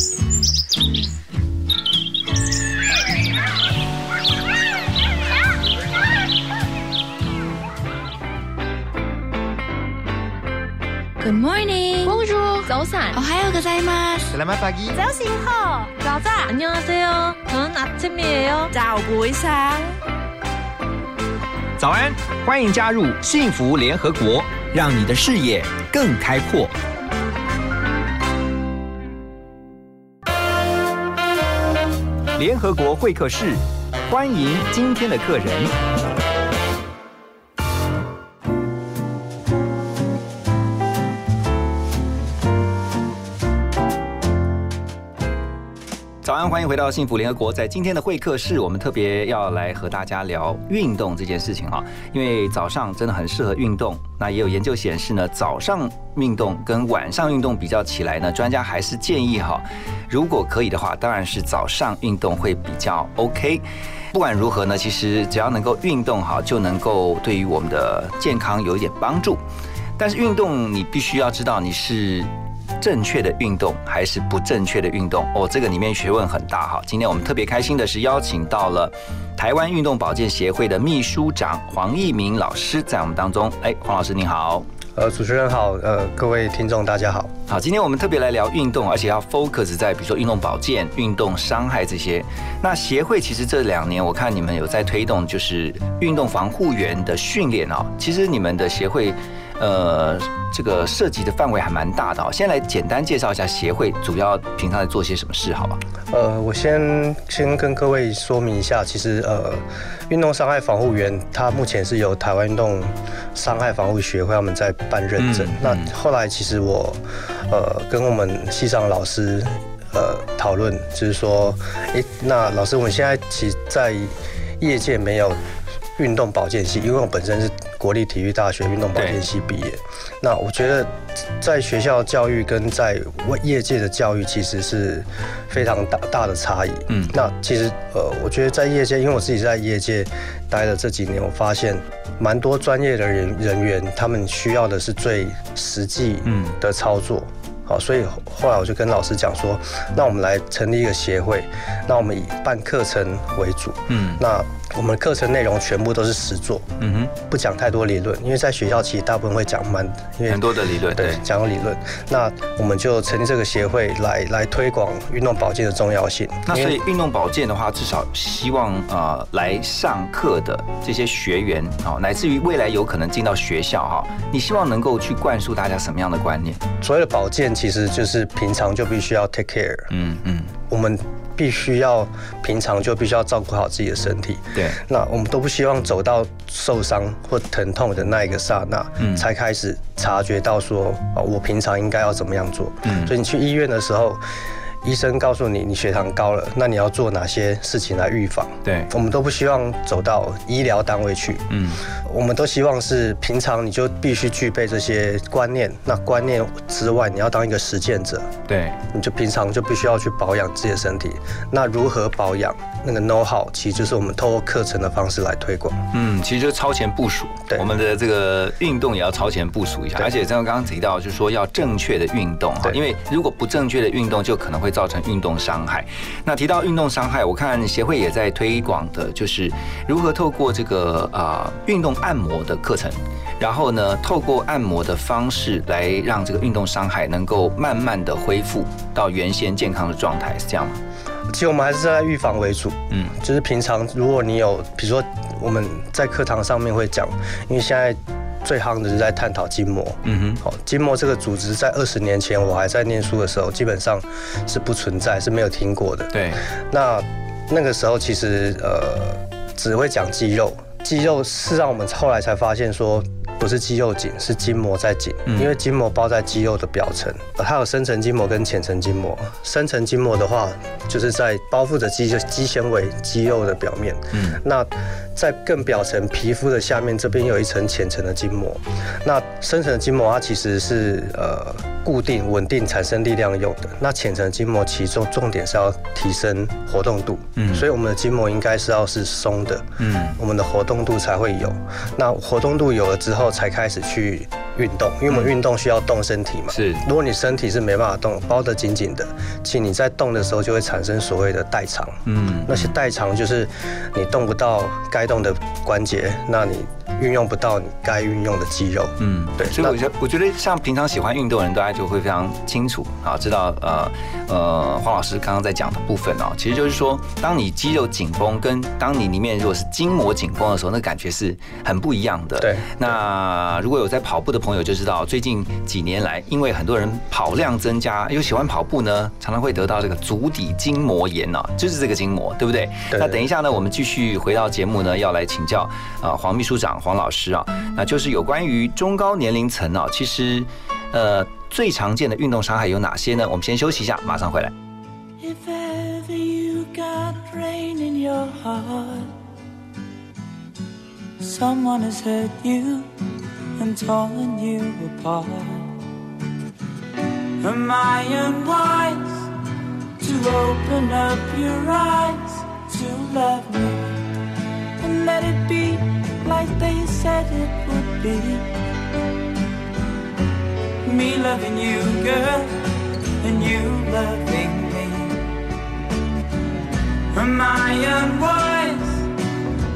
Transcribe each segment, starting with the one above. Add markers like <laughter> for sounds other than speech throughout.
Good morning. Bonjour. 早安。哦，还有个在吗？ Selamat pagi.早醒好。早早。 안녕하세요. 저는 아침이에요.早不一상早安，欢迎加入幸福联合国，让你的视野更开阔。 联合国会客室，欢迎今天的客人。欢迎回到幸福联合国。在今天的会客室，我们特别要来和大家聊运动这件事情哈，因为早上真的很适合运动。那也有研究显示呢，早上运动跟晚上运动比较起来呢，专家还是建议哈，如果可以的话，当然是早上运动会比较 OK。不管如何呢，其实只要能够运动好，就能够对于我们的健康有一点帮助。但是运动，你必须要知道你是。正确的运动还是不正确的运动哦，这个里面学问很大哈。今天我们特别开心的是邀请到了台湾运动保健协会的秘书长黄义明老师在我们当中。哎，黄老师您好。呃，主持人好，呃，各位听众大家好。好，今天我们特别来聊运动，而且要 focus 在比如说运动保健、运动伤害这些。那协会其实这两年我看你们有在推动，就是运动防护员的训练哦。其实你们的协会。呃，这个涉及的范围还蛮大的哦。先来简单介绍一下协会主要平常在做些什么事，好吧？呃，我先先跟各位说明一下，其实呃，运动伤害防护员他目前是由台湾运动伤害防护学会他们在办认证。那后来其实我呃跟我们系上老师呃讨论，就是说，哎，那老师，我们现在其实在业界没有运动保健系，因为我本身是。国立体育大学运动保健系毕业，那我觉得在学校教育跟在业界的教育其实是非常大大的差异。嗯，那其实呃，我觉得在业界，因为我自己在业界待了这几年，我发现蛮多专业的人人员，他们需要的是最实际的操作。好，所以后来我就跟老师讲说，那我们来成立一个协会，那我们以办课程为主。嗯，那。我们课程内容全部都是实做，嗯哼，不讲太多理论，因为在学校其实大部分会讲蛮，因为很多的理论，对，讲理论。那我们就成立这个协会来来推广运动保健的重要性。那所以运动保健的话，至少希望呃来上课的这些学员哦，乃至于未来有可能进到学校哈，你希望能够去灌输大家什么样的观念？所谓的保健其实就是平常就必须要 take care，嗯嗯，我们。必须要平常就必须要照顾好自己的身体。对，那我们都不希望走到受伤或疼痛的那一个刹那，嗯，才开始察觉到说，哦，我平常应该要怎么样做。嗯，所以你去医院的时候。医生告诉你你血糖高了，那你要做哪些事情来预防？对，我们都不希望走到医疗单位去。嗯，我们都希望是平常你就必须具备这些观念。那观念之外，你要当一个实践者。对，你就平常就必须要去保养自己的身体。那如何保养？那个 know how 其实就是我们透过课程的方式来推广。嗯，其实就是超前部署。对，我们的这个运动也要超前部署一下。而且像刚刚提到，就是说要正确的运动哈，因为如果不正确的运动，就可能会造成运动伤害。那提到运动伤害，我看协会也在推广的，就是如何透过这个啊运动按摩的课程，然后呢，透过按摩的方式来让这个运动伤害能够慢慢的恢复到原先健康的状态，是这样吗？其实我们还是在预防为主，嗯，就是平常如果你有，比如说我们在课堂上面会讲，因为现在最夯的是在探讨筋膜，嗯哼，好，筋膜这个组织在二十年前我还在念书的时候，基本上是不存在，是没有听过的。对，那那个时候其实呃只会讲肌肉，肌肉是让我们后来才发现说。不是肌肉紧，是筋膜在紧，因为筋膜包在肌肉的表层，它有深层筋膜跟浅层筋膜。深层筋膜的话，就是在包覆着肌肌纤维肌肉的表面。嗯，那在更表层皮肤的下面，这边有一层浅层的筋膜。那深层的筋膜它其实是呃固定稳定产生力量用的。那浅层筋膜其中重点是要提升活动度。嗯，所以我们的筋膜应该是要是松的。嗯，我们的活动度才会有。那活动度有了之后。才开始去运动，因为我们运动需要动身体嘛。是，如果你身体是没办法动，包得紧紧的，其实你在动的时候就会产生所谓的代偿。嗯，那些代偿就是你动不到该动的关节，那你。运用不到你该运用的肌肉，嗯，对，所以我觉得，我觉得像平常喜欢运动的人，大家就会非常清楚啊，知道呃呃，黄老师刚刚在讲的部分哦，其实就是说，当你肌肉紧绷，跟当你里面如果是筋膜紧绷的时候，那感觉是很不一样的。对，那如果有在跑步的朋友就知道，最近几年来，因为很多人跑量增加，又喜欢跑步呢，常常会得到这个足底筋膜炎哦，就是这个筋膜，对不对？那等一下呢，我们继续回到节目呢，要来请教啊，黄秘书长黄。黄老师啊，那就是有关于中高年龄层啊，其实呃最常见的运动伤害有哪些呢？我们先休息一下，马上回来。Like they said it would be. Me loving you, girl, and you loving me. Am I unwise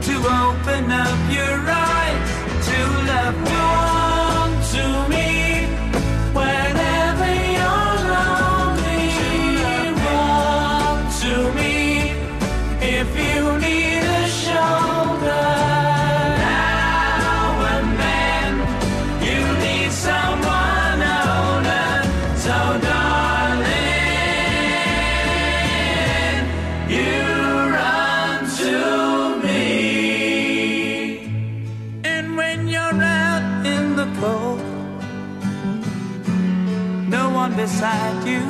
to open up your eyes to love? Come to me beside you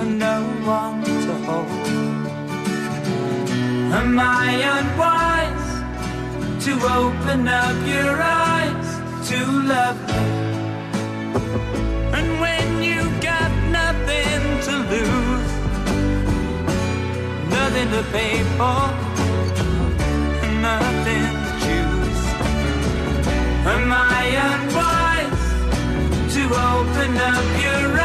and no one to hold. Am I unwise to open up your eyes to love me? And when you got nothing to lose, nothing to pay for, nothing to choose, am I unwise to open up your eyes?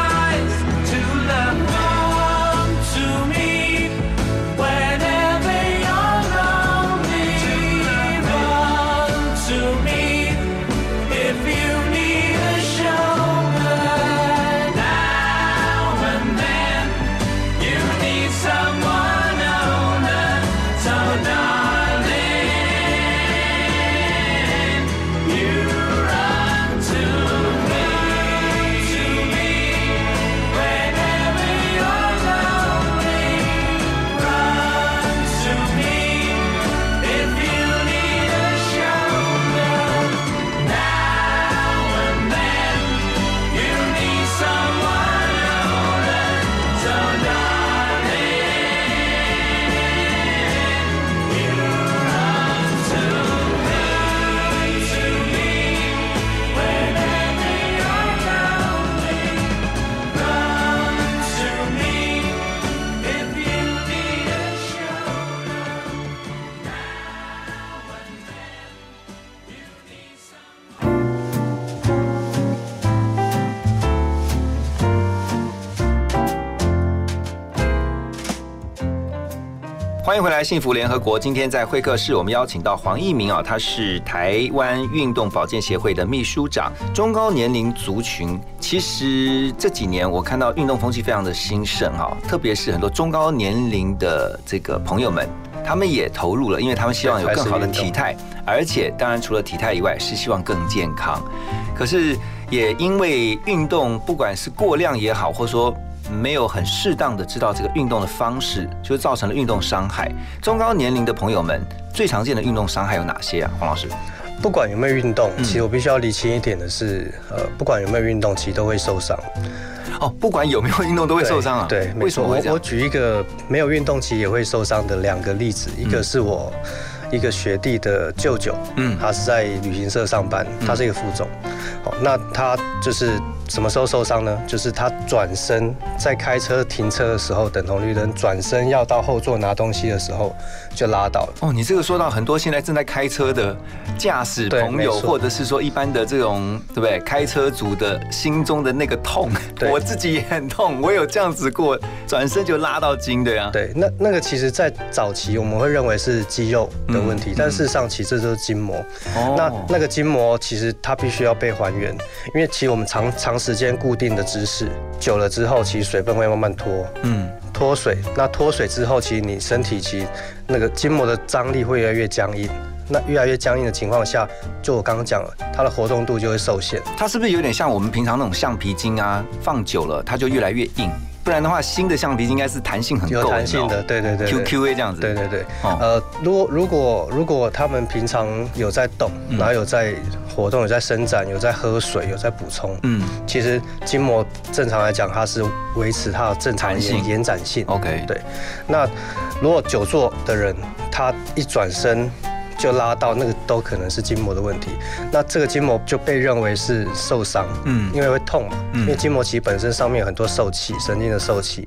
欢迎回来，幸福联合国。今天在会客室，我们邀请到黄义明啊，他是台湾运动保健协会的秘书长。中高年龄族群，其实这几年我看到运动风气非常的兴盛哈，特别是很多中高年龄的这个朋友们，他们也投入了，因为他们希望有更好的体态，而且当然除了体态以外，是希望更健康。可是也因为运动，不管是过量也好，或者说。没有很适当的知道这个运动的方式，就造成了运动伤害。中高年龄的朋友们最常见的运动伤害有哪些啊？黄老师，不管有没有运动，其实我必须要理清一点的是，呃，不管有没有运动，其实都会受伤。哦，不管有没有运动都会受伤啊？对，为什么？我我举一个没有运动其实也会受伤的两个例子，一个是我一个学弟的舅舅，嗯，他是在旅行社上班，他是一个副总，好，那他就是。什么时候受伤呢？就是他转身在开车停车的时候，等红绿灯转身要到后座拿东西的时候就拉倒了。哦，你这个说到很多现在正在开车的驾驶朋友，或者是说一般的这种对不对？开车族的心中的那个痛，<laughs> 对我自己也很痛，我有这样子过，转身就拉到筋的呀。对，那那个其实，在早期我们会认为是肌肉的问题，嗯但事实上其实这就是筋膜。哦那那个筋膜其实它必须要被还原，因为其实我们长长时间固定的姿势久了之后，其实水分会慢慢脱。嗯，脱水，那脱水之后，其实你身体其实那个筋膜的张力会越来越僵硬。那越来越僵硬的情况下，就我刚刚讲了，它的活动度就会受限。它是不是有点像我们平常那种橡皮筋啊？放久了它就越来越硬，不然的话，新的橡皮筋应该是弹性很够有弹性的，对对对对。QQA 这样子。对对对，哦。呃，如果如果如果他们平常有在动，嗯。然后有在活动、有在伸展、有在喝水、有在补充，嗯。其实筋膜正常来讲，它是维持它的正常性延延展性。，OK，对，那如果久坐的人，他一转身就拉到，那个都可能是筋膜的问题。那这个筋膜就被认为是受伤，嗯因为会痛嘛，嗯因为筋膜其实本身上面有很多受气，神经的受气。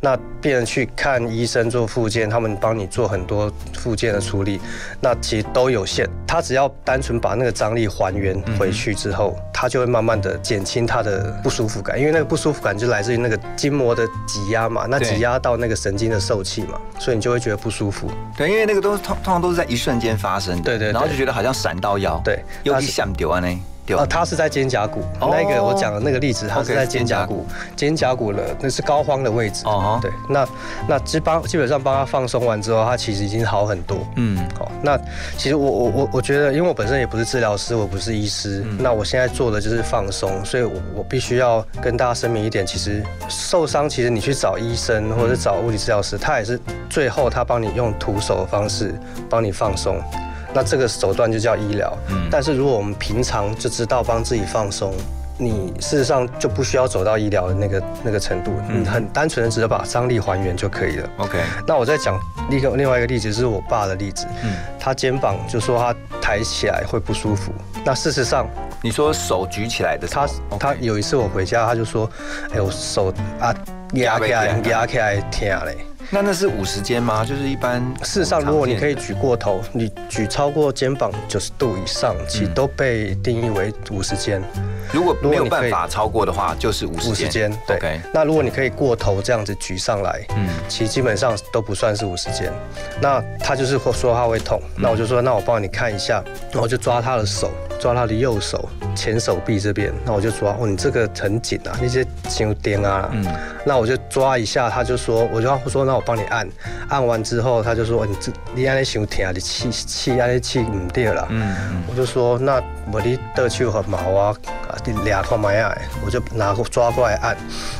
那病人去看医生做复健，他们帮你做很多复健的处理，那其实都有限。他只要单纯把那个张力还原回去之后，他就会慢慢的减轻他的不舒服感，因为那个不舒服感就来自于那个筋膜的挤压嘛，那挤压到那个神经的受气嘛，所以你就会觉得不舒服。对，因为那个都是通通常都是在一瞬间发生的，对对对。然后就觉得好像闪到腰，对又一想丢啊呢，丢呃，它是在肩胛骨，哦。那个我讲的那个例子，它是在肩胛骨，肩胛骨的那是膏肓的位置。哦哈对，那那基帮基本上帮他放松完之后，他其实已经好很多。嗯。好，那其实我我我我觉得，因为我本身也不是治疗师，我不是医师，嗯。那我现在做的就是放松，所以我我必须要跟大家声明一点，其实受伤，其实你去找医生或者是找物理治疗师，他也是最后他帮你用徒手的方式帮你放松，那这个手段就叫医疗。嗯但是如果我们平常就知道帮自己放松。你事实上就不需要走到医疗的那个那个程度，嗯你很单纯的只是把张力还原就可以了。，OK，那我再讲另一个另外一个例子，是我爸的例子。嗯，他肩膀就说他抬起来会不舒服。那事实上，你说手举起来的时候他他有一次我回家，他就说：“哎、我手啊压起来，压起来疼嘞。那那是五十肩吗？就是一般。”事实上，如果你可以举过头，你举超过肩膀九十度以上，其实都被定义为五十肩。如果没有办法超过的话，就是五十五十肩肩，。对。那如果你可以过头这样子举上来，嗯其实基本上都不算是五十肩。那他就是会说他会痛，嗯那我就说那我帮你看一下，然后我就抓他的手，抓他的右手前手臂这边，那我就抓哦，你这个很紧啊，那些筋颠啊，嗯那我就抓一下，他就说，我就说那我帮你按，按完之后他就说哦你这你安尼伤疼，你气气安尼气唔对啦。嗯嗯我就说那我你得手和毛啊，啊你俩看买啊，我就拿过抓过来按，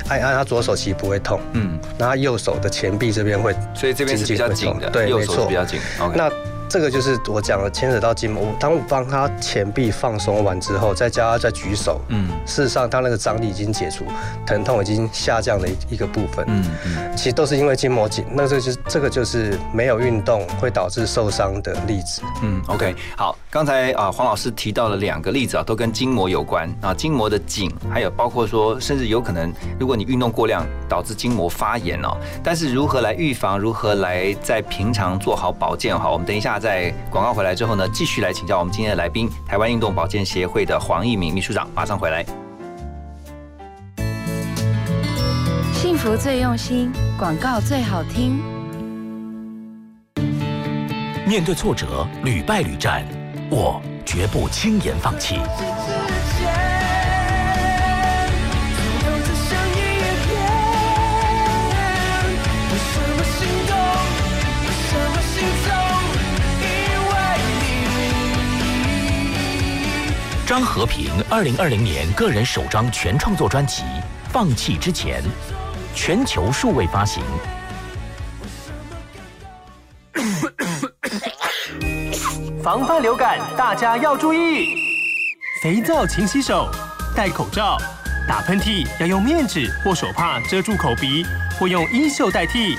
按一按他左手其实不会痛，嗯，那他右手的前臂这边会，所以这边是比较紧的，对，右手是比较紧。OK，那这个就是我讲的牵扯到筋膜。当我帮他前臂放松完之后，再加他再举手，嗯事实上他那个张力已经解除，疼痛已经下降的一一个部分。嗯嗯，其实都是因为筋膜紧，那这就是这个就是没有运动会导致受伤的例子。嗯，OK，好，刚才啊黄老师提到了两个例子啊，都跟筋膜有关啊，筋膜的紧，还有包括说，甚至有可能如果你运动过量导致筋膜发炎哦，但是如何来预防，如何来在平常做好保健好，我们等一下在广告回来之后呢，继续来请教我们今天的来宾，台湾运动保健协会的黄一敏秘书长，马上回来。幸福最用心，广告最好听。面对挫折，屡败屡战，我绝不轻言放弃。张和平二零二零年个人首张全创作专辑《放弃之前》，全球数位发行。<coughs> 防范流感，大家要注意：肥皂勤洗手，戴口罩，打喷嚏要用面纸或手帕遮住口鼻，或用衣袖代替。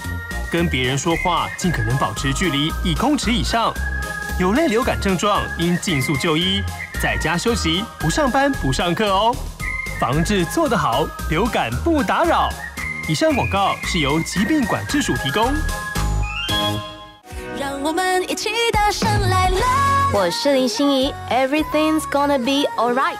跟别人说话尽可能保持距离一公尺以上。有类流感症状应尽速就医，在家休息，不上班不上课哦。防治做得好，流感不打扰。以上广告是由疾病管制署提供。让我们一起大声来啦！我是林心怡，Everything's gonna be alright。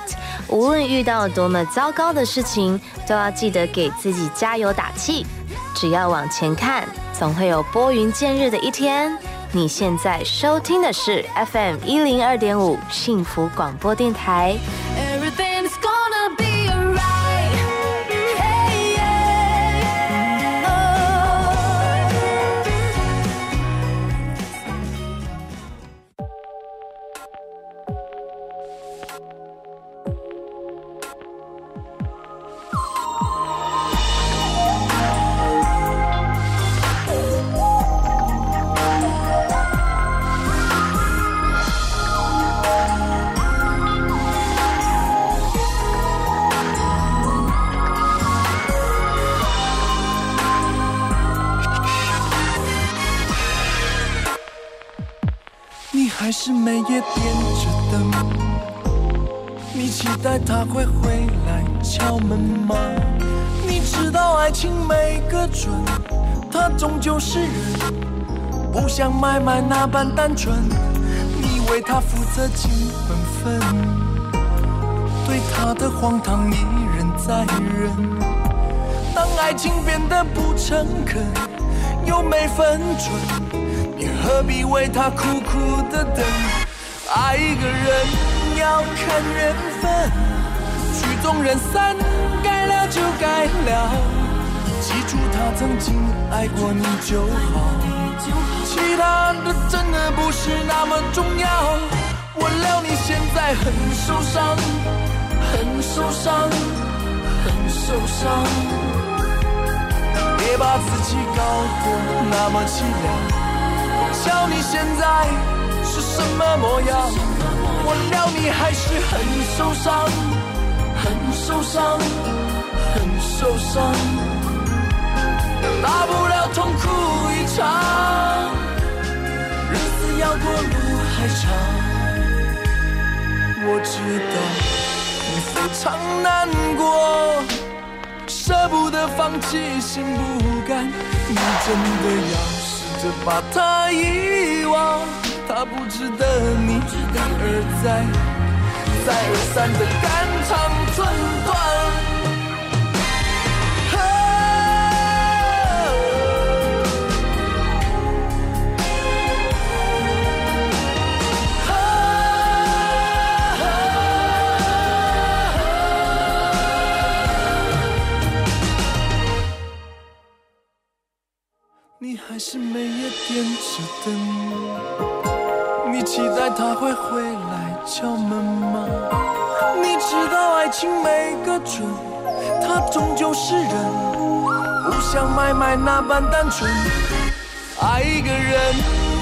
无论遇到多么糟糕的事情，都要记得给自己加油打气。只要往前看，总会有拨云见日的一天。你现在收听的是 FM 一零二点五幸福广播电台。终究是人，不像买卖那般单纯。你为他负责尽本分，对他的荒唐一忍再忍。当爱情变得不诚恳，又没分寸。你何必为他苦苦的等？爱一个人要看缘分，曲终人散，该了就该了。记住他曾经爱过你就好，其他的真的不是那么重要。我料你现在很受伤，很受伤，很受伤。别把自己搞得那么凄凉。我瞧你现在是什么模样，我料你还是很受伤，很受伤，很受伤，大不了痛哭一场，日子要过路还长。我知道你非常难过，舍不得放弃，心不甘，你真的要试。着把他遗忘，他不值得你一而再、再而三的肝肠寸断。是每夜点着灯，你期待他会回来敲门吗？你知道爱情没个准，它终究是人，不像买卖那般单纯。爱一个人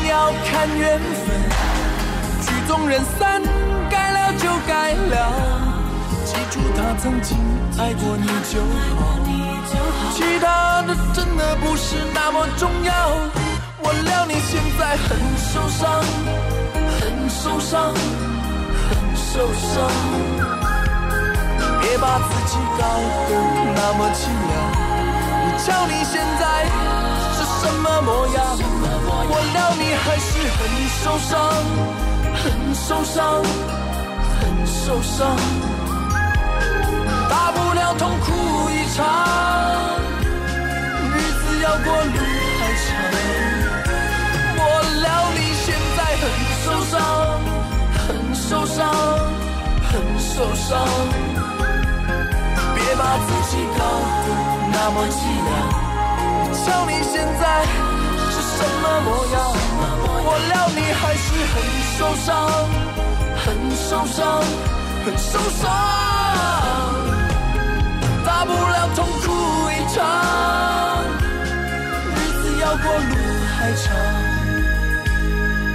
要看缘分，曲终人散，该了就该了。记住他曾经爱过你就好。其他的真的不是那么重要。我料你现在很受伤，很受伤，很受伤。别把自己搞得那么凄凉。你瞧你现在是什么模样？我料你还是很受伤，很受伤，很受伤。大不了痛哭一场。日子要过路还长，我料你现在很受伤，很受伤，很受伤。别把自己搞得那么凄凉。瞧你现在是什么模样，我料你还是很受伤，很受伤，很受伤。大不了痛哭一场。日子要过路还长，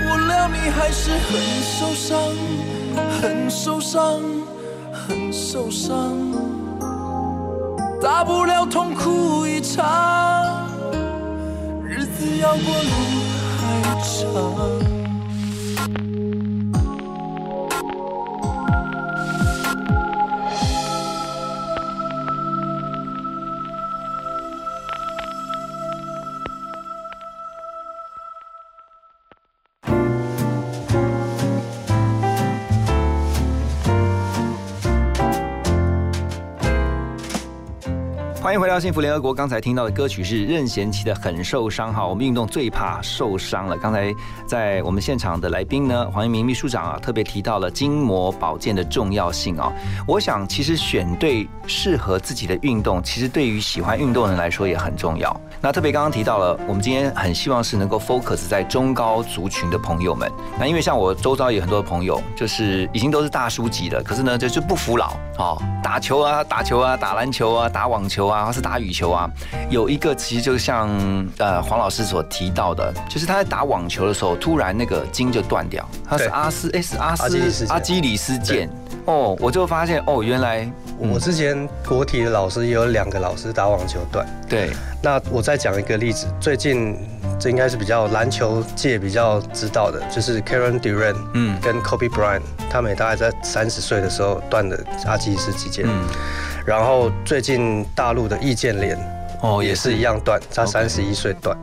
我料你还是很受伤，很受伤，很受伤。大不了痛哭一场，日子要过路还长。欢迎回到幸福联合国。刚才听到的歌曲是任贤齐的《很受伤》哈。我们运动最怕受伤了。刚才在我们现场的来宾呢，黄一鸣秘书长啊，特别提到了筋膜保健的重要性啊。我想，其实选对适合自己的运动，其实对于喜欢运动的人来说也很重要。那特别刚刚提到了，我们今天很希望是能够 focus 在中高族群的朋友们。那因为像我周遭有很多朋友，就是已经都是大叔级的，可是呢，就是不服老哦，打球啊，打球啊，打篮球啊，打网球啊，或是打羽球啊。有一个其实就像呃黄老师所提到的，就是他在打网球的时候，突然那个筋就断掉，他是阿斯 S 阿阿基里斯阿基里斯腱。哦，我就发现哦，原来我之前国体的老师也有两个老师打网球断。对那我再讲一个例子，最近这应该是比较篮球界比较知道的，就是 Karen Durant，嗯嗯，跟 Kobe Bryant，他们也大概在三十岁的时候断的阿基里斯肌腱。嗯然后最近大陆的易建联哦也是一样断，他三十一岁断。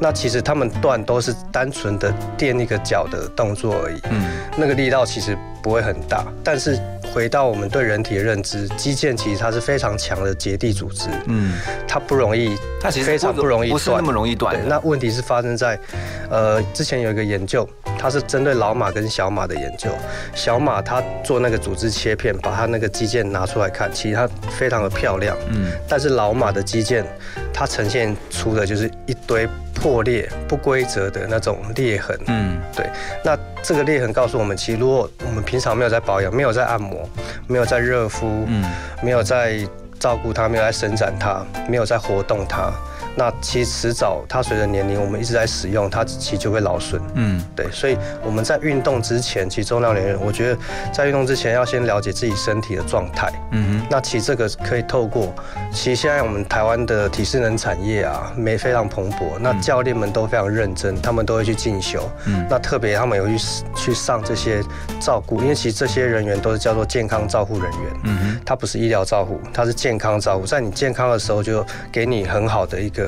那其实他们断都是单纯的垫一个脚的动作而已，嗯那个力道其实不会很大。但是回到我们对人体的认知，肌腱其实它是非常强的结缔组织，嗯，它不容易，它其实非常不容易断不是那么容易断对，那问题是发生在，呃，之前有一个研究，它是针对老马跟小马的研究。小马它做那个组织切片，把它那个肌腱拿出来看，其实它非常的漂亮。嗯但是老马的肌腱，它呈现出的就是一堆破裂、不规则的那种裂痕。嗯对，那这个裂痕告诉我们，其实如果我们平常没有在保养，没有在按摩，没有在热敷，嗯没有在照顾它，没有在伸展它，没有在活动它，那其实迟早它随着年龄，我们一直在使用它，其实就会劳损。嗯对，所以我们在运动之前，其实重量连人，我觉得在运动之前要先了解自己身体的状态。嗯哼那其实这个可以透过，其实现在我们台湾的体适能产业啊，没非常蓬勃，那教练们都非常认真，他们都会去进修。嗯那特别他们有去去上这些照顾，因为其实这些人员都是叫做健康照护人员。嗯哼它不是医疗照护，他是健康照护。在你健康的时候，就给你很好的一个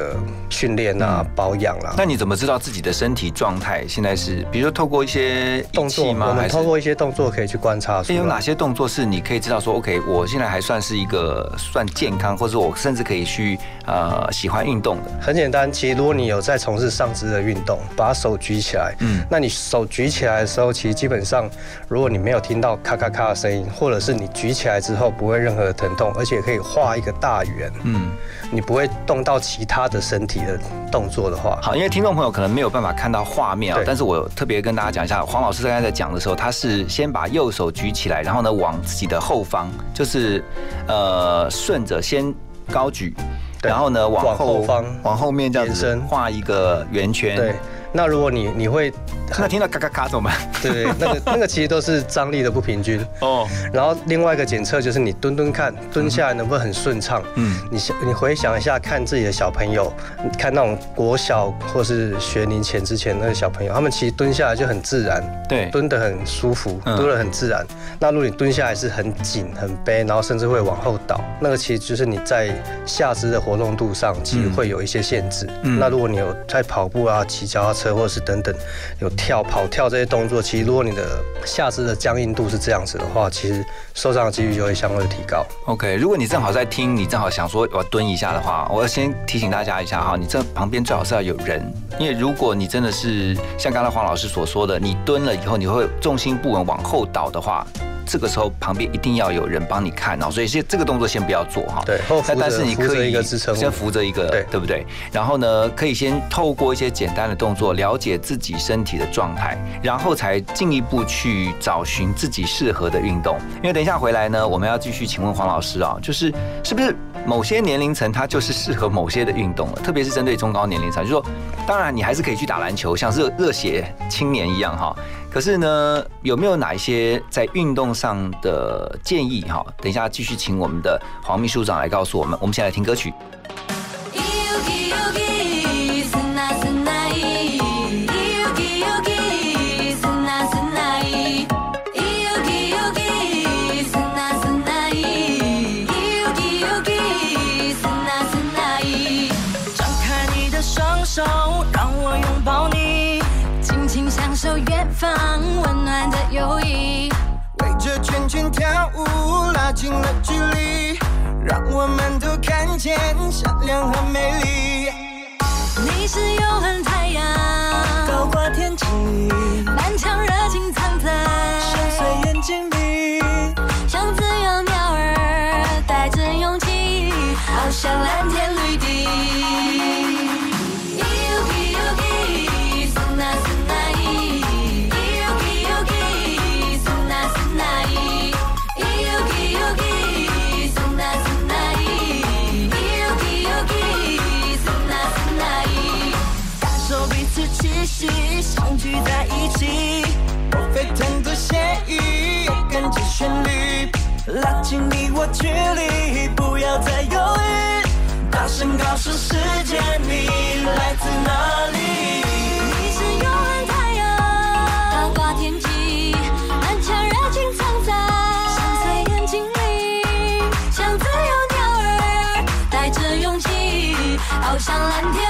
训练啊、保养啦、那你怎么知道自己的身体状态现在是？比如说透过一些动作，吗？我们还透过一些动作可以去观察有哪。些动作是你可以知道说，OK，我现在还算是一个算健康，或者我甚至可以去呃喜欢运动的？很简单，其实如果你有在从事上肢的运动，把手举起来，嗯。那你手举起来的时候，其实基本上，如果你没有听到咔咔咔的声音，或者是你举起来之后不会任何的疼痛，而且可以画一个大圆，嗯，你不会动到其他的身体的动作的话，好，因为听众朋友可能没有办法看到画面啊，但是我特别跟大家讲一下，黄老师刚才在讲的时候，他是先把右手举起来，然后呢往自己的后方，就是呃顺着先高举，对然后呢往往后后方往后面这样子延伸画一个圆圈。对，。那如果你你会，那听到咔咔咔怎么办？对对，<laughs> 那个那个其实都是张力的不平均。哦，然后另外一个检测就是你蹲蹲看，蹲下来能不能很顺畅。嗯你想，你回想一下，看自己的小朋友，看那种国小或是学龄前之前那个小朋友，他们其实蹲下来就很自然，对，蹲得很舒服，嗯蹲得很自然。那如果你蹲下来是很紧、很背，然后甚至会往后倒，那个其实就是你在下肢的活动度上其实会有一些限制。嗯那如果你有在跑步啊、骑脚踏车或者是等等有跳、跑跳这些动作，其实如果你的下肢的僵硬度是这样子的话，其实受伤的几率就会相对提高。OK，如果你正好在听，你正好想说我要蹲一下的话，我要先提醒大家一下哈，你这旁边最好是要有人，因为如果你真的是像刚才黄老师所说的，你蹲了以后你会重心不稳往后倒的话。这个时候旁边一定要有人帮你看哦，所以先这个动作先不要做哈。对但但是你可以先扶着一个，对对不对？然后呢，可以先透过一些简单的动作了解自己身体的状态，然后才进一步去找寻自己适合的运动。因为等一下回来呢，我们要继续请问黄老师啊，就是是不是某些年龄层它就是适合某些的运动了，特别是针对中高年龄层，就是说，当然你还是可以去打篮球，像热热血青年一样哈。可是呢，有没有哪一些在运动上的建议哈？等一下继续请我们的黄秘书长来告诉我们。我们先来听歌曲。让我们都看见善良和美丽。你是永恒的距离，不要再犹豫，大声告诉世界你来自哪里。你是永恒太阳，高挂天际，满腔热情藏在深邃眼睛里，像自由鸟儿，带着勇气，翱翔蓝天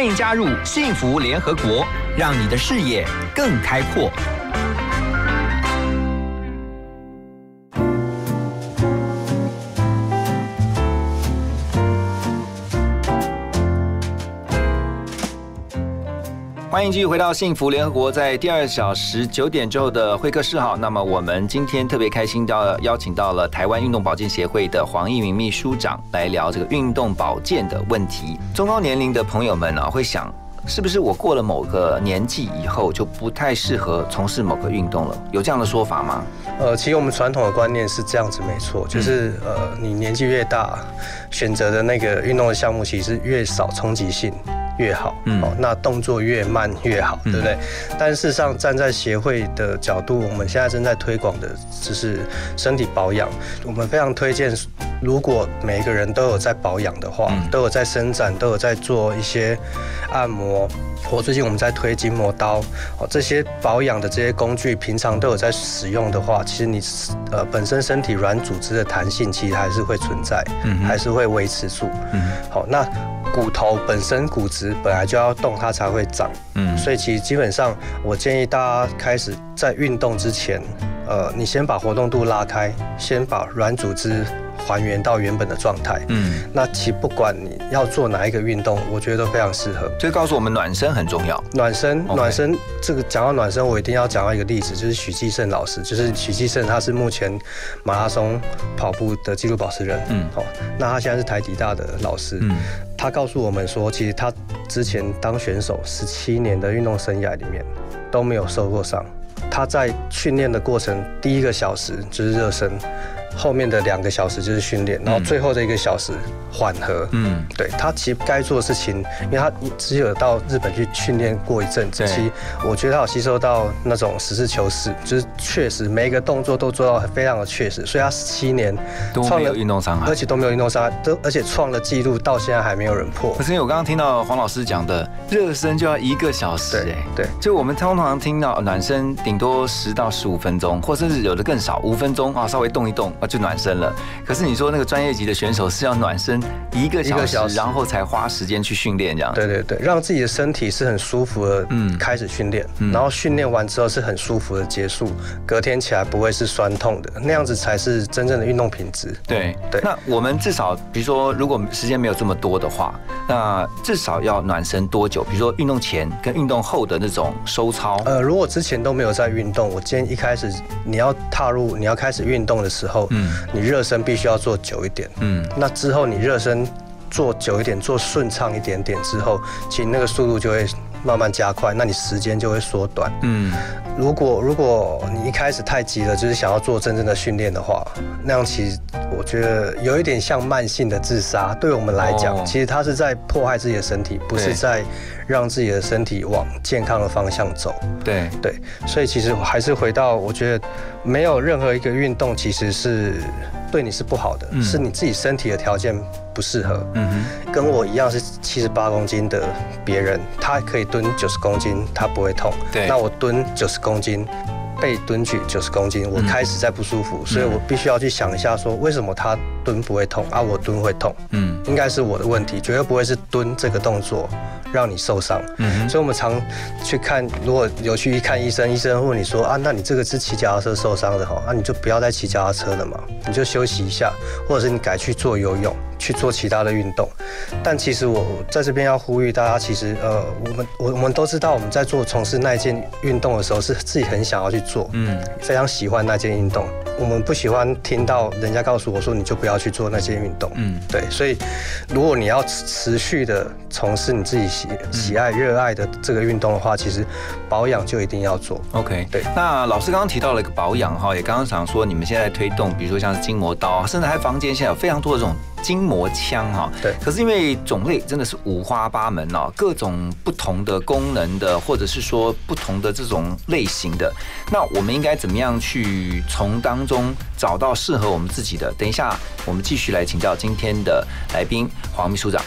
欢迎加入幸福联合国，让你的视野更开阔。欢迎继续回到幸福联合国，在第二小时九点之后的会客室哈。那么我们今天特别开心到邀请到了台湾运动保健协会的黄义明秘书长来聊这个运动保健的问题。中高年龄的朋友们啊，会想是不是我过了某个年纪以后就不太适合从事某个运动了？有这样的说法吗？呃，其实我们传统的观念是这样子，没错，就是呃，你年纪越大，选择的那个运动的项目其实越少冲击性越好，嗯哦，那动作越慢越好，嗯对不对？但事实上，站在协会的角度，我们现在正在推广的就是身体保养，我们非常推荐。如果每一个人都有在保养的话，嗯都有在伸展，都有在做一些按摩，或最近我们在推筋膜刀，哦，这些保养的这些工具，平常都有在使用的话，其实你呃本身身体软组织的弹性其实还是会存在，嗯还是会维持住。嗯好，那骨头本身骨质本来就要动，它才会长，嗯。所以其实基本上我建议大家开始在运动之前，呃，你先把活动度拉开，先把软组织还原到原本的状态。嗯，那其不管你要做哪一个运动，我觉得都非常适合。这告诉我们暖身很重要。暖身暖身，这个讲到暖身，我一定要讲到一个例子，就是许继胜老师，就是许继胜，他是目前马拉松跑步的纪录保持人。嗯哦，那他现在是台体大的老师。嗯他告诉我们说，其实他之前当选手十七年的运动生涯里面都没有受过伤。他在训练的过程，第一个小时就是热身，后面的两个小时就是训练，然后最后的一个小时缓和。嗯，对他其实该做的事情，因为他只有到日本去训练过一阵子，对其实我觉得他有吸收到那种实事求是，就是确实每一个动作都做到非常的确实，所以他十七年都没有运动伤害而且都没有运动伤害，都而且创了记录，到现在还没有人破可。是因为我刚刚听到黄老师讲的，热身就要一个小时，对哎，对就我们通常听到暖身顶多十到十五分钟，或甚至有的更少，五分钟啊，稍微动一动啊就暖身了。可是你说那个专业级的选手是要暖身一个小时，一个小时然后才花时间去训练这样。对对对，让自己的身体是很舒服的，嗯开始训练，嗯然后训练完之后是很舒服的结束，隔天起来不会是酸痛的，那样子才是真正的运动品质。对对那我们至少，比如说，如果时间没有这么多的话，那至少要暖身多久？比如说运动前跟运动后的那种收操。呃，如果之前都没有在运动，我建议一开始你要踏入你要开始运动的时候，嗯你热身必须要做久一点。嗯那之后你热身做久一点，做顺畅一点点之后，其实那个速度就会慢慢加快，那你时间就会缩短。嗯，如果如果你一开始太急了，就是想要做真正的训练的话，那样其实我觉得有一点像慢性的自杀。对我们来讲，哦其实它是在迫害自己的身体，不是在让自己的身体往健康的方向走。对，对，所以其实还是回到，我觉得没有任何一个运动其实是对你是不好的，嗯。是你自己身体的条件不适合。嗯跟我一样是七十八公斤的别人，他可以蹲九十公斤，他不会痛。对。那我蹲九十公斤，被蹲举九十公斤，我嗯。开始在不舒服，所以我必须要去想一下，说为什么他蹲不会痛啊，我蹲会痛？嗯应该是我的问题，绝对不会是蹲这个动作让你受伤。嗯所以我们常去看，如果有去看医生，医生问你说啊，那你这个是骑脚踏车受伤的哈，那、你就不要再骑脚踏车了嘛，你就休息一下，或者是你改去做游泳，去做其他的运动。但其实我我在这边要呼吁大家，其实呃，我们我我们都知道我们在做从事那件运动的时候，是自己很想要去做，嗯非常喜欢那件运动。我们不喜欢听到人家告诉我说你就不要去做那些运动。嗯对，所以如果你要持持续的从事你自己喜喜爱、热爱的这个运动的话，其实保养就一定要做。，OK。对那老师刚刚提到了一个保养哈，也刚刚想说你们现在推动，比如说像是筋膜刀，甚至还房间现在有非常多的这种筋膜枪哈。对可是因为种类真的是五花八门哦，各种不同的功能的，或者是说不同的这种类型的，那我们应该怎么样去从当中找到适合我们自己的？等一下，我们继续来请教今天的来宾黄秘书长。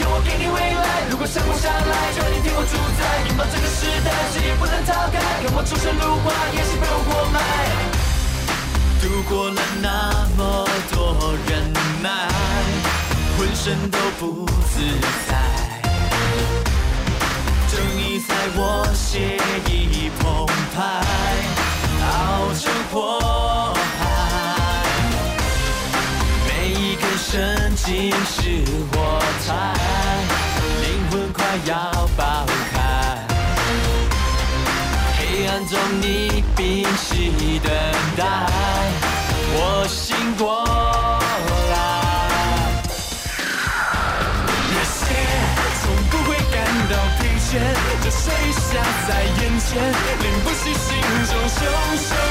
有我给你未来。如果生活下来，就你听我主宰。拥抱这个时代，谁也不能逃开。看我出神入化，也是被我活埋。度过了那么多忍耐，浑身都不自在。正义在我血液澎湃，熬成火神经是火柴，灵魂快要爆开。黑暗中你屏息等待，我醒过来。那些从不会感到疲倦，这水下在眼前，淋不熄心中熊熊。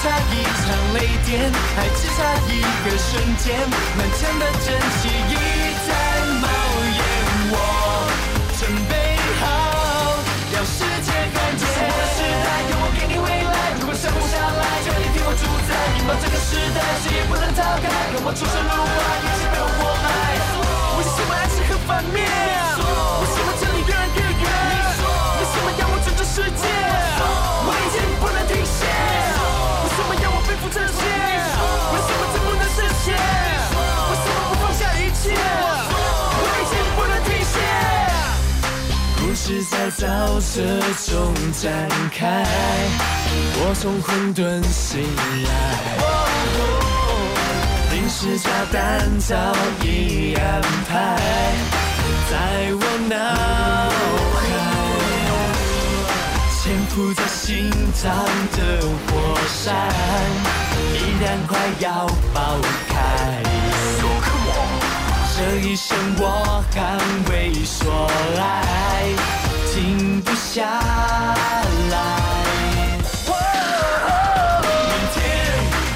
差一场雷电，还只差一个瞬间，满腔的真气已在冒烟。我准备好，让世界看见。我的时代，有我给你未来。如果生活下来，就你听我主宰。拥抱这个时代，谁也不能逃开。看我出神入化，也是被我活埋。为什么爱是很反面？是在沼泽中展开，我从混沌醒来。临时炸弹早已安排在我脑海，潜伏在心脏的火山，依然快要爆开。这一生我捍卫所来，停不下来。明天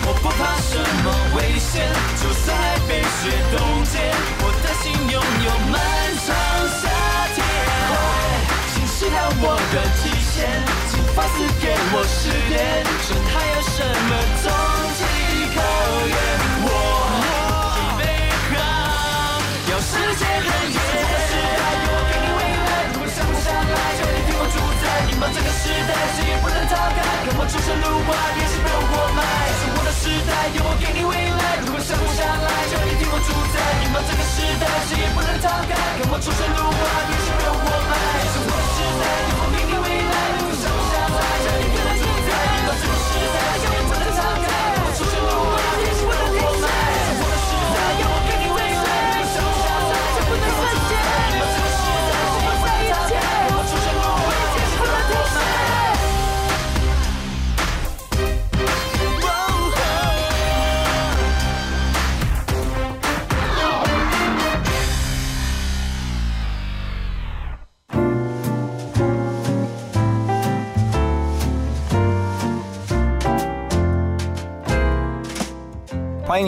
我不怕什么危险，就在被雪冻结，我的心拥有漫长夏天。快请试探我的极限，请放肆给我十点，这还有什么终极我出神入化，也是被我活埋。是我的时代，由我给你未来，如果想不下来，就得替我主宰。拥抱这个时代，谁也不能逃开。看我出神入化，也是被我活埋。是我的时代，由我给你未来，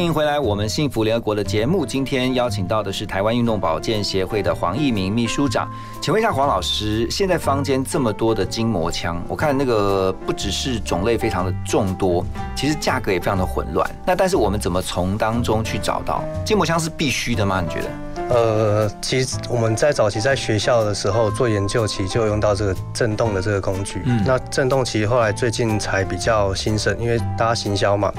迎回来，我们幸福联合国的节目。今天邀请到的是台湾运动保健协会的黄义明秘书长。请问一下黄老师，现在坊间这么多的筋膜枪，我看那个不只是种类非常的众多，其实价格也非常的混乱。那但是我们怎么从当中去找到筋膜枪是必须的吗？你觉得？呃，其实我们在早期在学校的时候做研究，其实就用到这个震动的这个工具。嗯那震动其实后来最近才比较兴盛，因为大家行销嘛，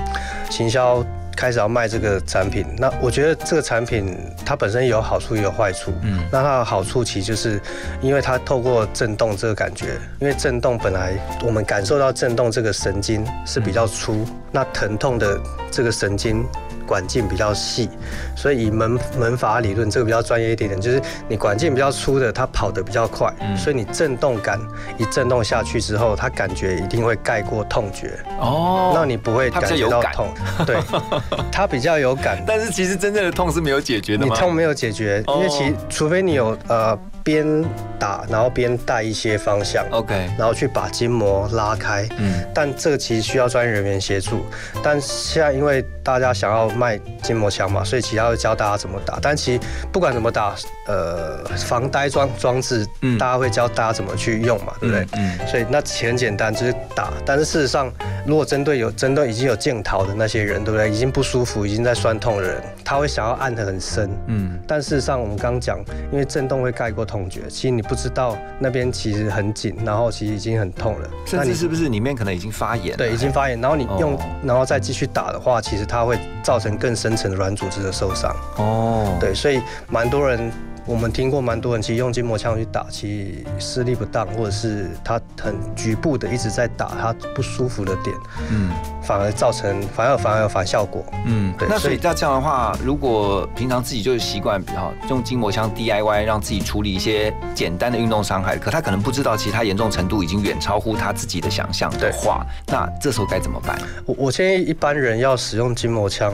行销开始要卖这个产品。那我觉得这个产品它本身有好处也有坏处。嗯那它的好处其实就是因为它透过震动这个感觉，因为震动本来我们感受到震动这个神经是比较粗，那疼痛的这个神经。管径比较细，所以以门门阀理论，这个比较专业一点点，就是你管径比较粗的，它跑得比较快，所以你震动感一震动下去之后，它感觉一定会盖过痛觉，哦。那你不会感觉到痛，对，<laughs> 它比较有感，但是其实真正的痛是没有解决的吗？你痛没有解决，因为其哦。除非你有呃边打然后边带一些方向，OK，然后去把筋膜拉开，嗯，但这个其实需要专业人员协助。但现在因为大家想要卖筋膜枪嘛，所以其他会教大家怎么打。但其实不管怎么打，呃，防呆装装置，嗯大家会教大家怎么去用嘛，对不对？嗯所以那很简单，就是打。但是事实上，如果针对有针对已经有健逃的那些人，对不对？已经不舒服，已经在酸痛的人，他会想要按得很深。嗯，但事实上，我们刚刚讲，因为震动会盖过痛觉，其实你不知道那边其实很紧，然后其实已经很痛了。甚那你至是不是里面可能已经发炎？对，已经发炎，然后你用，哦然后再继续打的话，其实它会造成更深层的软组织的受伤。哦，对，所以蛮多人，我们听过蛮多人其实用筋膜枪去打，其实施力不当，或者是他很局部的一直在打他不舒服的点，嗯反而造成反而反而有反效果。嗯，对那所以那这样的话，如果平常自己就是习惯比较用筋膜枪 DIY 让自己处理一些简单的运动伤害，可他可能不知道，其实他严重程度已经远超乎他自己的想象的对话，那这时候该怎么办？我我建议一般人要使用筋膜枪，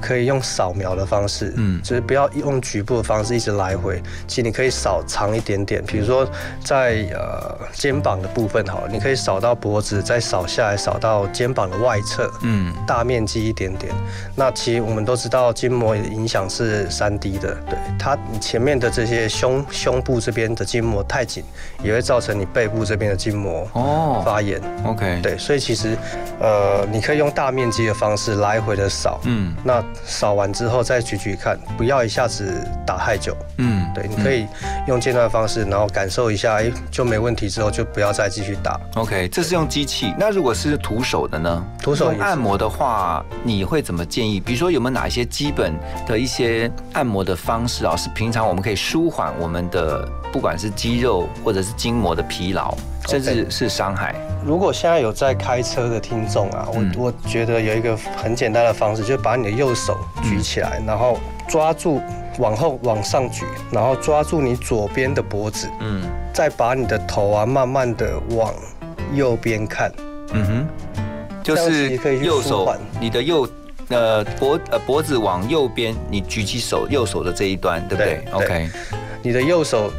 可以用扫描的方式，嗯嗯，就是不要用局部的方式一直来回。其实你可以扫长一点点，比如说在呃肩膀的部分好了，你可以扫到脖子，再扫下来扫到肩膀的外侧，嗯大面积一点点。那其实我们都知道筋膜影响是三 D 的，对它前面的这些胸胸部这边的筋膜太紧，也会造成你背部这边的筋膜哦发炎。，OK，，对，所以其实，呃，你可以用大面积的方式来回的扫，嗯那扫完之后再举举看，不要一下子打太久。嗯，对，你可以用间断方式，然后感受一下，哎，就没问题之后就不要再继续打。OK，这是用机器。那如果是徒手的呢？徒手按摩的话，你会怎么建议？比如说有没有哪一些基本的一些按摩的方式啊，是平常我们可以舒缓我们的不管是肌肉或者是筋膜的疲劳，甚至是伤害？如果现在有在开车的听众啊，嗯我我觉得有一个很简单的方式，就是把你的右手举起来，然后抓住往后往上举，然后抓住你左边的脖子，嗯再把你的头啊慢慢的往右边看。嗯哼，就是右手你的右。呃脖呃脖子往右边，你举起手右手的这一端，对不对对 o k 你的右手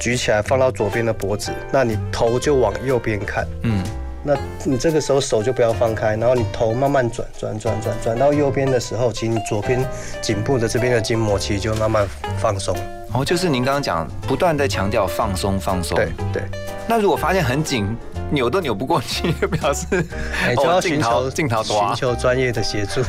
举起来放到左边的脖子，那你头就往右边看。嗯，那你这个时候手就不要放开，然后你头慢慢转转转转转到右边的时候，其实你左边颈部的这边的筋膜其实就慢慢放松。哦，就是您刚刚讲，不断在强调放松放松。对对，那如果发现很紧，扭都扭不过去，就表示你就要寻求镜头寻。求专业的协助。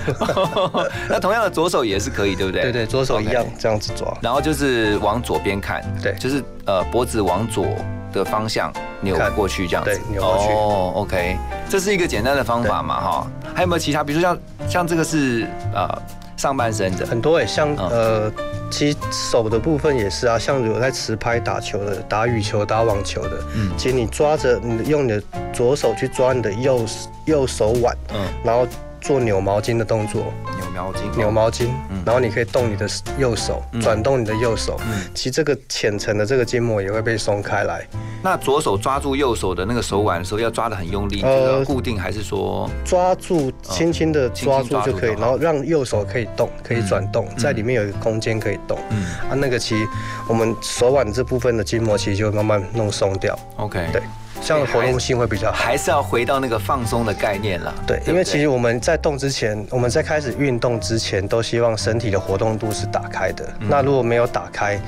<laughs> 那同样的左手也是可以，对不对？对对，左手一样这样子抓。然后就是往左边看，对就是呃脖子往左的方向扭过去这样子，对扭过去。哦，OK，这是一个简单的方法嘛，哈。还有没有其他？比如说像像这个是呃上半身的，很多诶，像嗯。呃，其实手的部分也是啊，像有在持拍打球的、打羽球、打网球的，嗯。其实你抓着你用你的左手去抓你的右右手腕，嗯，然后做扭毛巾的动作，扭毛巾，扭毛巾嗯，然后你可以动你的右手，转动你的右手，嗯。其实这个浅层的这个筋膜也会被松开来。那左手抓住右手的那个手腕的时候，要抓得很用力，这呃个固定还是说，抓住，轻轻的抓住就可以，然后让右手可以动，可以转动，在里面有一个空间可以动。嗯。啊，那个其实我们手腕这部分的筋膜其实就会慢慢弄松掉，，OK，对，这样的活动性会比较好。还是要回到那个放松的概念了。对，因为其实我们在动之前，我们在开始运动之前，都希望身体的活动度是打开的。嗯那如果没有打开，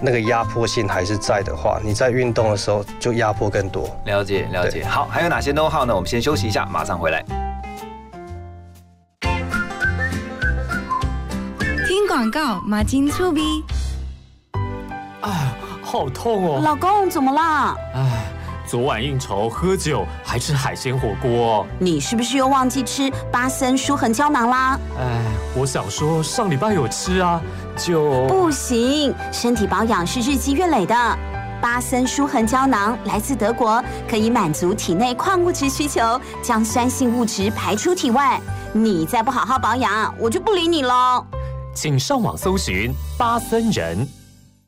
那个压迫性还是在的话，你在运动的时候就压迫更多。了解了解。好，还有哪些 know how 呢？我们先休息一下，马上回来。听广告，马金醋逼。啊，好痛哦！老公怎么啦？哎，昨晚应酬喝酒，还吃海鲜火锅。你是不是又忘记吃巴森舒痕胶囊啦？哎，我想说上礼拜有吃啊，就不行，身体保养是日积月累的。巴森舒痕胶囊来自德国，可以满足体内矿物质需求，将酸性物质排出体外。你再不好好保养，我就不理你喽。请上网搜寻巴森人。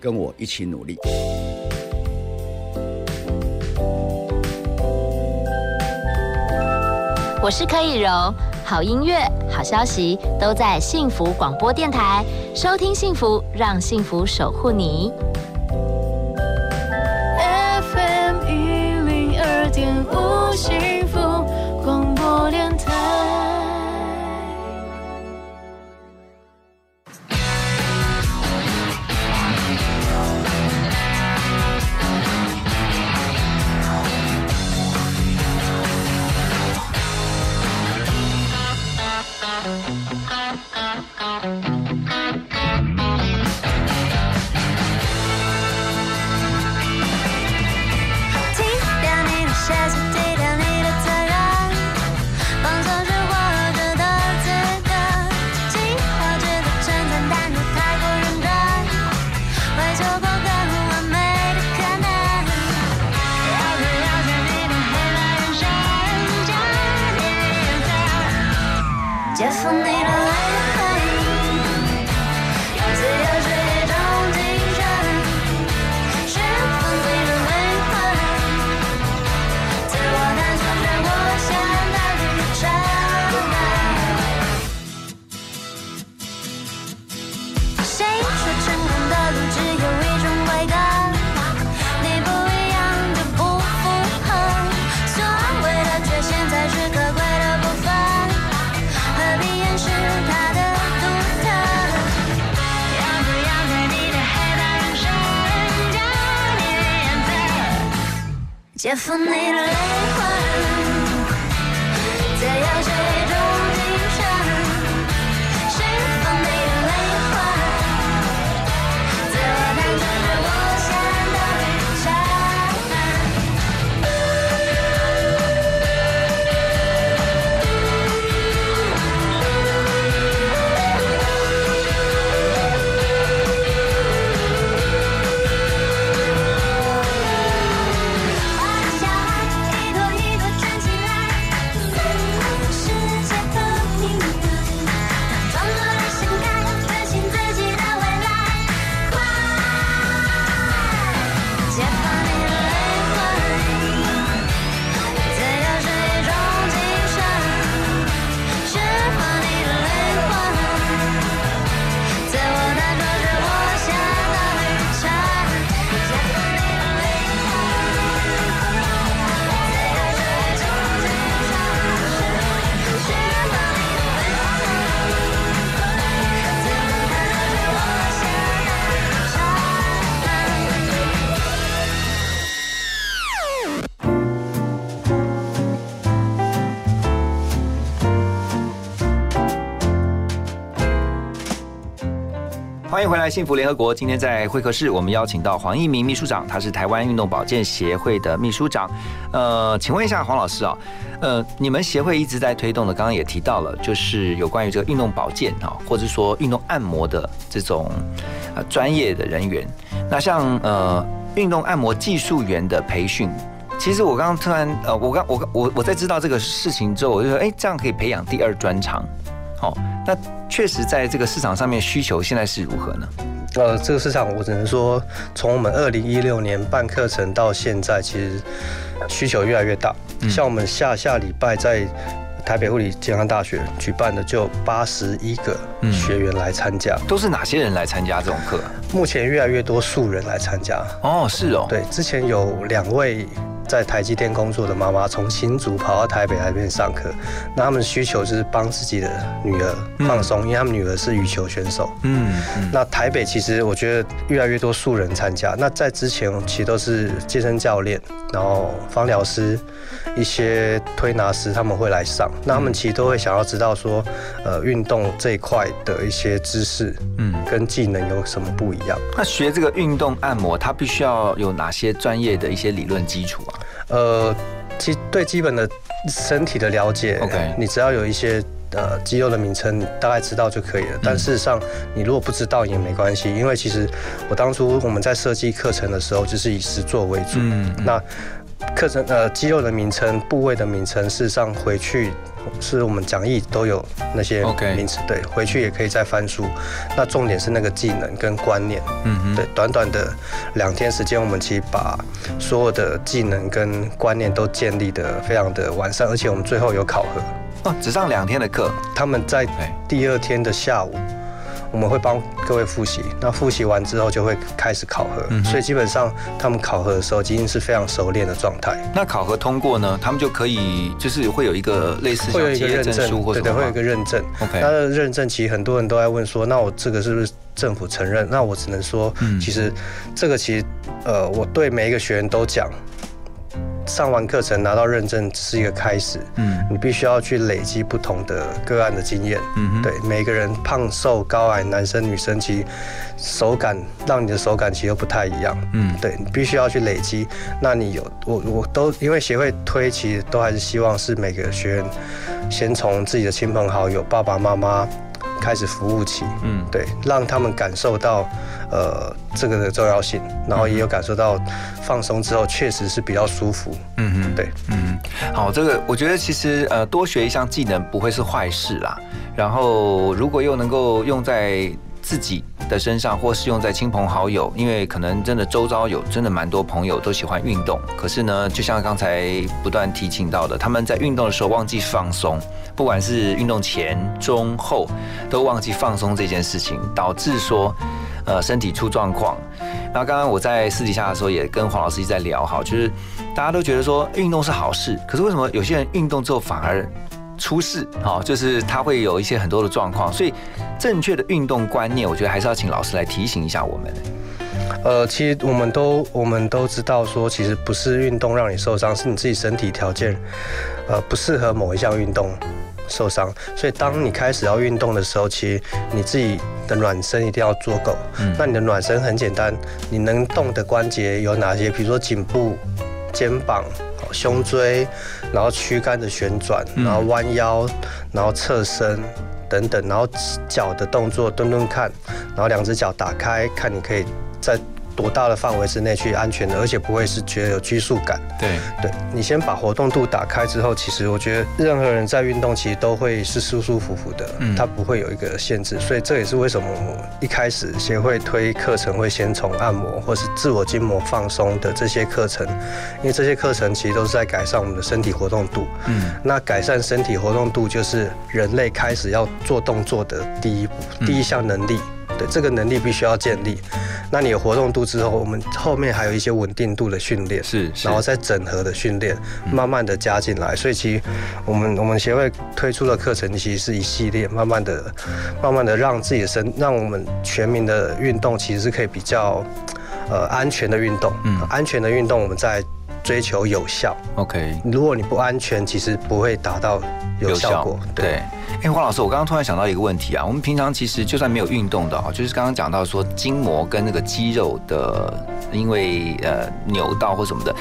跟我一起努力。我是柯以柔，好音乐、好消息都在幸福广播电台，收听幸福，让幸福守护你。FM 一零二点五来，幸福联合国。今天在会客室，我们邀请到黄一鸣秘书长，他是台湾运动保健协会的秘书长。呃，请问一下黄老师啊，呃，你们协会一直在推动的，刚刚也提到了，就是有关于这个运动保健啊，或者说运动按摩的这种呃专业的人员。那像呃运动按摩技术员的培训。其实我刚刚突然呃，我刚我我我在知道这个事情之后，我就说，哎，这样可以培养第二专长。好、那确实在这个市场上面需求现在是如何呢？呃，这个市场我只能说，从我们二零一六年办课程到现在，其实需求越来越大。像我们下下礼拜在台北护理健康大学举办的，就八十一个学员来参加。都是哪些人来参加这种课？目前越来越多素人来参加。哦，是哦。对，之前有两位在台积电工作的妈妈从新竹跑到台北来这边上课，那他们需求就是帮自己的女儿放松，因为他们女儿是羽球选手。嗯那台北其实我觉得越来越多素人参加，那在之前其实都是健身教练，然后芳疗师、一些推拿师他们会来上，那他们其实都会想要知道说，呃，运动这一块的一些知识，嗯，跟技能有什么不一样？那学这个运动按摩，它必须要有哪些专业的一些理论基础啊？呃，其对基本的身体的了解 OK 你只要有一些。呃，肌肉的名称你大概知道就可以了。但事实上，你如果不知道也没关系，因为其实我当初我们在设计课程的时候，就是以实作为主。嗯那课程呃肌肉的名称、部位的名称，事实上回去是我们讲义都有那些名词对，回去也可以再翻书。那重点是那个技能跟观念。嗯哼对，短短的两天时间，我们其实把所有的技能跟观念都建立的非常的完善，而且我们最后有考核。哦，只上两天的课，他们在第二天的下午，我们会帮各位复习。那复习完之后就会开始考核，嗯所以基本上他们考核的时候已经是非常熟练的状态。那考核通过呢，他们就可以就是会有一个类似会有一个认证证书，或对对，什么吗会有一个认证。OK 那的认证其实很多人都在问说，那我这个是不是政府承认？那我只能说，嗯其实这个其实呃，我对每一个学员都讲。上完课程拿到认证只是一个开始，嗯。你必须要去累积不同的个案的经验，嗯对每个人胖瘦高矮男生女生其实手感让你的手感其实都不太一样，嗯。对你必须要去累积。那你有我我都因为协会推，其实都还是希望是每个学员先从自己的亲朋好友、爸爸妈妈开始服务起，嗯。对，让他们感受到呃这个的重要性，然后也有感受到放松之后确实是比较舒服，嗯嗯，对，嗯，好，这个我觉得其实呃多学一项技能不会是坏事啦。然后如果又能够用在自己的身上，或是用在亲朋好友，因为可能真的周遭有真的蛮多朋友都喜欢运动，可是呢，就像刚才不断提醒到的，他们在运动的时候忘记放松，不管是运动前、中、后，都忘记放松这件事情，导致说呃身体出状况。那刚刚我在私底下的时候也跟黄老师一直在聊，哈，就是大家都觉得说运动是好事，可是为什么有些人运动之后反而出事？好，就是他会有一些很多的状况，所以正确的运动观念，我觉得还是要请老师来提醒一下我们。呃，其实我们都我们都知道说，其实不是运动让你受伤，是你自己身体条件，呃，不适合某一项运动受伤。所以当你开始要运动的时候，其实你自己的暖身一定要做够。嗯那你的暖身很简单，你能动的关节有哪些？比如说颈部、肩膀、哦胸椎，然后躯干的旋转，嗯然后弯腰，然后侧身。等等，然后脚的动作蹲蹲看，然后两只脚打开，看你可以在多大的范围之内去安全的，而且不会是觉得有拘束感。对对你先把活动度打开之后，其实我觉得任何人在运动其实都会是舒舒服服的，嗯它不会有一个限制，所以这也是为什么我一开始协会推课程会先从按摩或是自我筋膜放松的这些课程，因为这些课程其实都是在改善我们的身体活动度。嗯那改善身体活动度就是人类开始要做动作的第一步，嗯第一项能力。对，这个能力必须要建立。那你有活动度之后，我们后面还有一些稳定度的训练，是，然后再整合的训练，慢慢的加进来。所以其实我们我们协会推出的课程其实是一系列，慢慢的、慢慢的让自己的身，让我们全民的运动其实是可以比较呃安全的运动。嗯，安全的运动我们在追求有效。OK，如果你不安全，其实不会达到有效果。对，哎，黄老师，我刚刚突然想到一个问题啊，我们平常其实就算没有运动的啊，就是刚刚讲到说筋膜跟那个肌肉的，因为呃扭到或什么的，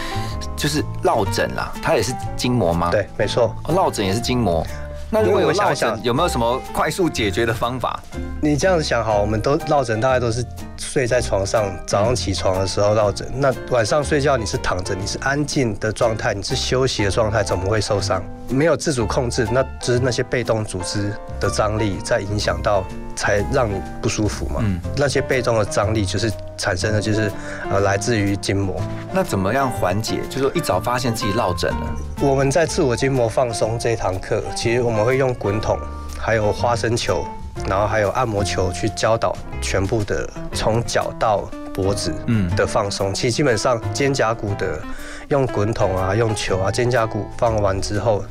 就是落枕啦，它也是筋膜吗？对，没错，落枕也是筋膜。那如果有落枕想，有没有什么快速解决的方法？你这样子想好，我们都落枕，大概都是睡在床上，早上起床的时候落枕。那晚上睡觉你是躺着，你是安静的状态，你是休息的状态，怎么会受伤？没有自主控制，那只是那些被动组织的张力在影响到，才让你不舒服嘛。嗯那些被动的张力就是产生的，就是呃来自于筋膜。那怎么样缓解？就是说一早发现自己落枕了，我们在自我筋膜放松这堂课，其实我们会用滚筒，还有花生球，然后还有按摩球去教导全部的从脚到脖子嗯的放松。其实基本上肩胛骨的用滚筒啊、用球啊，肩胛骨放完之后，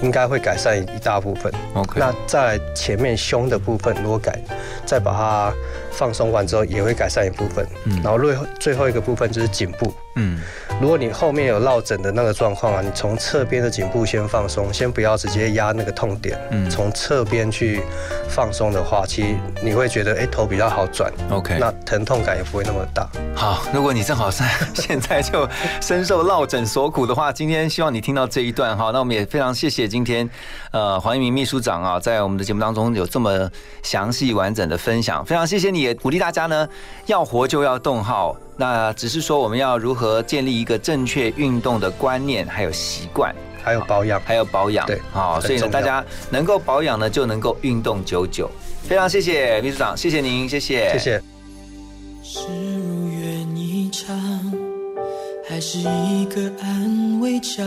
应该会改善一大部分。OK 那在前面胸的部分，如果改再把它放松完之后，也会改善一部分。嗯然后最后最后一个部分就是颈部。嗯如果你后面有落枕的那个状况啊，你从侧边的颈部先放松，先不要直接压那个痛点，嗯从侧边去放松的话，其实你会觉得哎、头比较好转，OK，那疼痛感也不会那么大。好，如果你正好在 <laughs> 现在就深受落枕所苦的话，今天希望你听到这一段哈。那我们也非常谢谢今天呃黄一鸣秘书长啊，在我们的节目当中有这么详细完整的分享，非常谢谢你，也鼓励大家呢要活就要动哈。那只是说我们要如何建立一个正确运动的观念还有习惯。还有保养，还有保养，对好，很所以呢，大家能够保养呢，就能够运动久久。非常谢谢秘书长，谢谢您，谢谢，谢谢。还是一个安慰奖？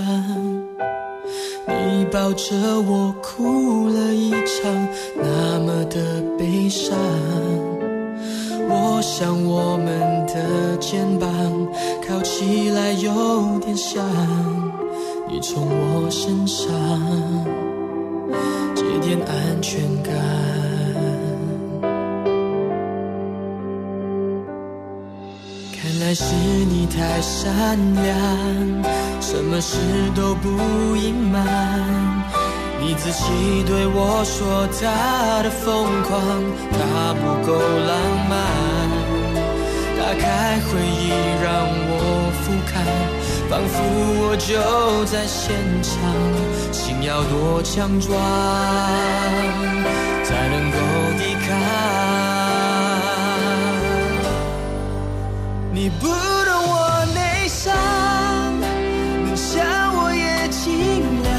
你抱着我哭了一场，那么的悲伤。我想我们的肩膀靠起来有点像，你从我身上借点安全感。还是你太善良，什么事都不隐瞒。你仔细对我说他的疯狂，他不够浪漫。打开回忆让我俯瞰，仿佛我就在现场。心要多强壮，才能够抵抗。你不懂我内伤，能笑我也尽量。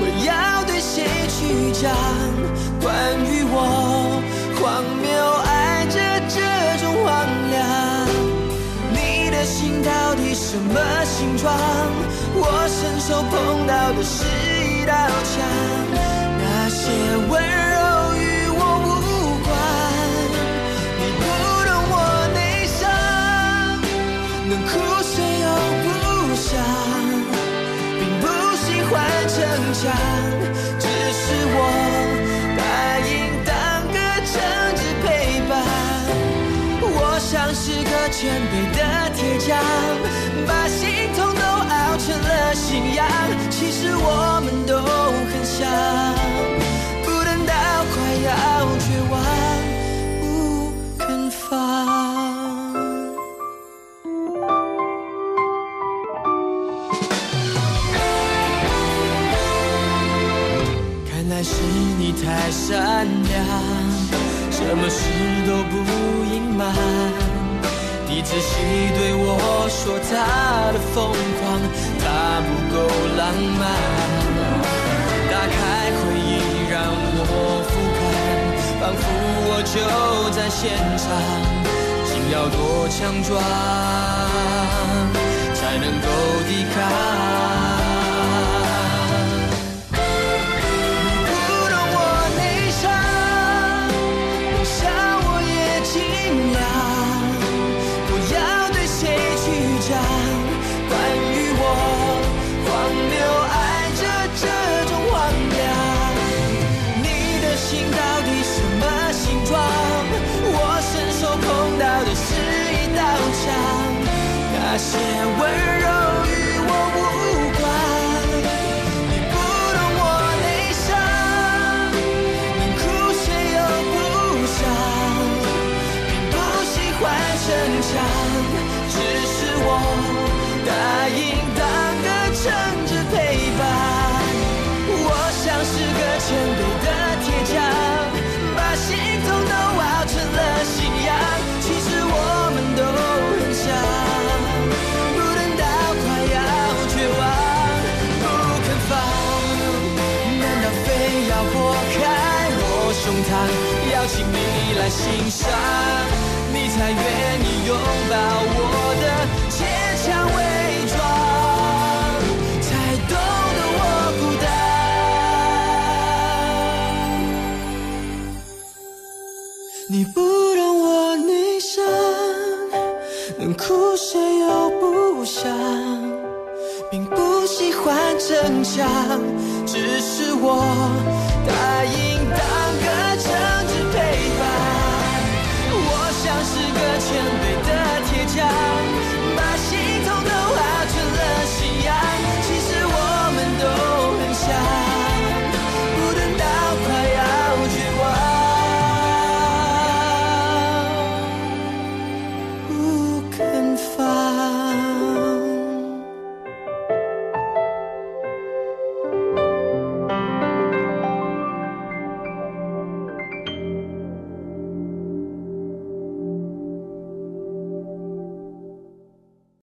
我要对谁去讲？关于我荒谬爱着这种荒凉。你的心到底什么形状？我伸手碰到的是一道墙，那些温能哭谁又不想，并不喜欢逞强，只是我答应当个称职陪伴。我像是个谦卑的铁匠，把心痛都熬成了信仰。其实我们都很像，不等到快要绝望，太善良，什么事都不隐瞒。你仔细对我说他的疯狂，他不够浪漫。打开回忆让我俯瞰，仿佛我就在现场。心要多强壮，才能够抵抗。亮不要对谁去讲关于我荒谬爱着这种荒凉。你的心到底什么形状？我伸手碰到的是一道墙那些温柔心上，你才愿意拥抱我的坚强伪装，才懂得我孤单。你不懂我内伤，能哭谁又不想，并不喜欢逞强，只是我 love.